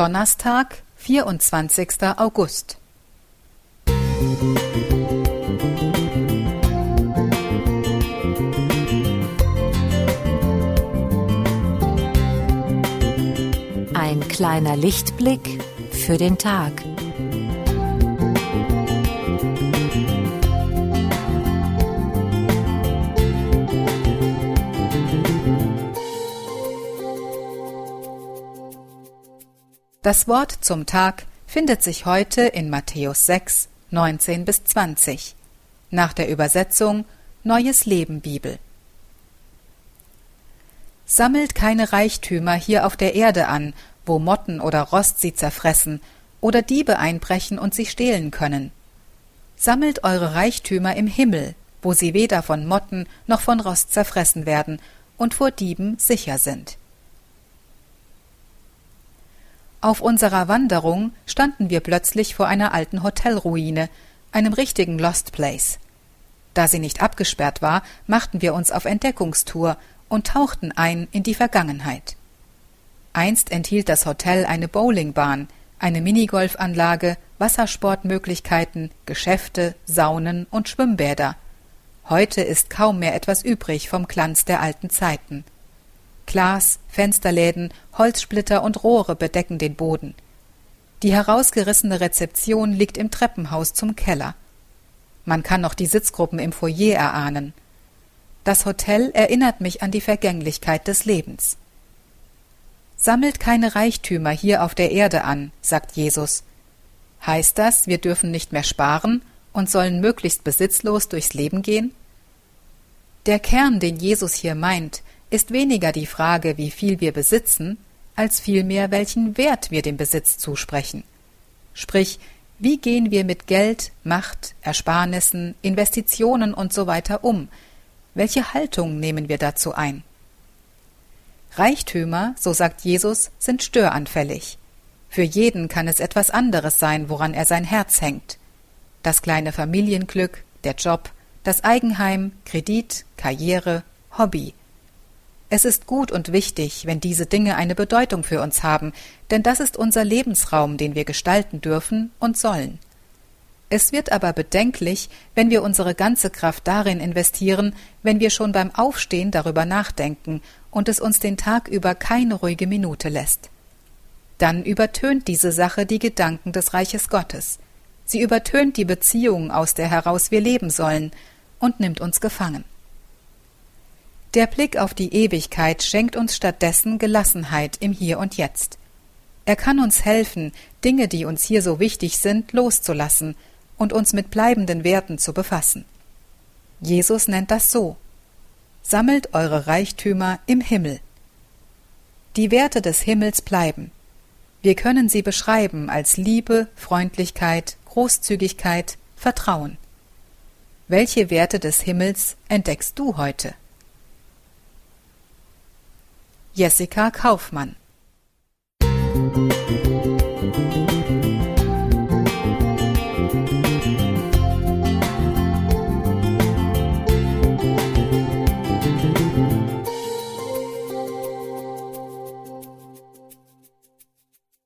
Donnerstag, 24. August. Ein kleiner Lichtblick für den Tag. Das Wort zum Tag findet sich heute in Matthäus 6, 19 bis 20 nach der Übersetzung Neues Leben Bibel. Sammelt keine Reichtümer hier auf der Erde an, wo Motten oder Rost sie zerfressen oder Diebe einbrechen und sie stehlen können. Sammelt eure Reichtümer im Himmel, wo sie weder von Motten noch von Rost zerfressen werden und vor Dieben sicher sind. Auf unserer Wanderung standen wir plötzlich vor einer alten Hotelruine, einem richtigen Lost Place. Da sie nicht abgesperrt war, machten wir uns auf Entdeckungstour und tauchten ein in die Vergangenheit. Einst enthielt das Hotel eine Bowlingbahn, eine Minigolfanlage, Wassersportmöglichkeiten, Geschäfte, Saunen und Schwimmbäder. Heute ist kaum mehr etwas übrig vom Glanz der alten Zeiten. Glas, Fensterläden, Holzsplitter und Rohre bedecken den Boden. Die herausgerissene Rezeption liegt im Treppenhaus zum Keller. Man kann noch die Sitzgruppen im Foyer erahnen. Das Hotel erinnert mich an die Vergänglichkeit des Lebens. Sammelt keine Reichtümer hier auf der Erde an, sagt Jesus. Heißt das, wir dürfen nicht mehr sparen und sollen möglichst besitzlos durchs Leben gehen? Der Kern, den Jesus hier meint, ist weniger die Frage, wie viel wir besitzen, als vielmehr welchen Wert wir dem Besitz zusprechen. Sprich, wie gehen wir mit Geld, Macht, Ersparnissen, Investitionen und so um? Welche Haltung nehmen wir dazu ein? Reichtümer, so sagt Jesus, sind störanfällig. Für jeden kann es etwas anderes sein, woran er sein Herz hängt. Das kleine Familienglück, der Job, das Eigenheim, Kredit, Karriere, Hobby. Es ist gut und wichtig, wenn diese Dinge eine Bedeutung für uns haben, denn das ist unser Lebensraum, den wir gestalten dürfen und sollen. Es wird aber bedenklich, wenn wir unsere ganze Kraft darin investieren, wenn wir schon beim Aufstehen darüber nachdenken und es uns den Tag über keine ruhige Minute lässt. Dann übertönt diese Sache die Gedanken des Reiches Gottes. Sie übertönt die Beziehung, aus der heraus wir leben sollen, und nimmt uns gefangen. Der Blick auf die Ewigkeit schenkt uns stattdessen Gelassenheit im Hier und Jetzt. Er kann uns helfen, Dinge, die uns hier so wichtig sind, loszulassen und uns mit bleibenden Werten zu befassen. Jesus nennt das so Sammelt eure Reichtümer im Himmel. Die Werte des Himmels bleiben. Wir können sie beschreiben als Liebe, Freundlichkeit, Großzügigkeit, Vertrauen. Welche Werte des Himmels entdeckst du heute? Jessica Kaufmann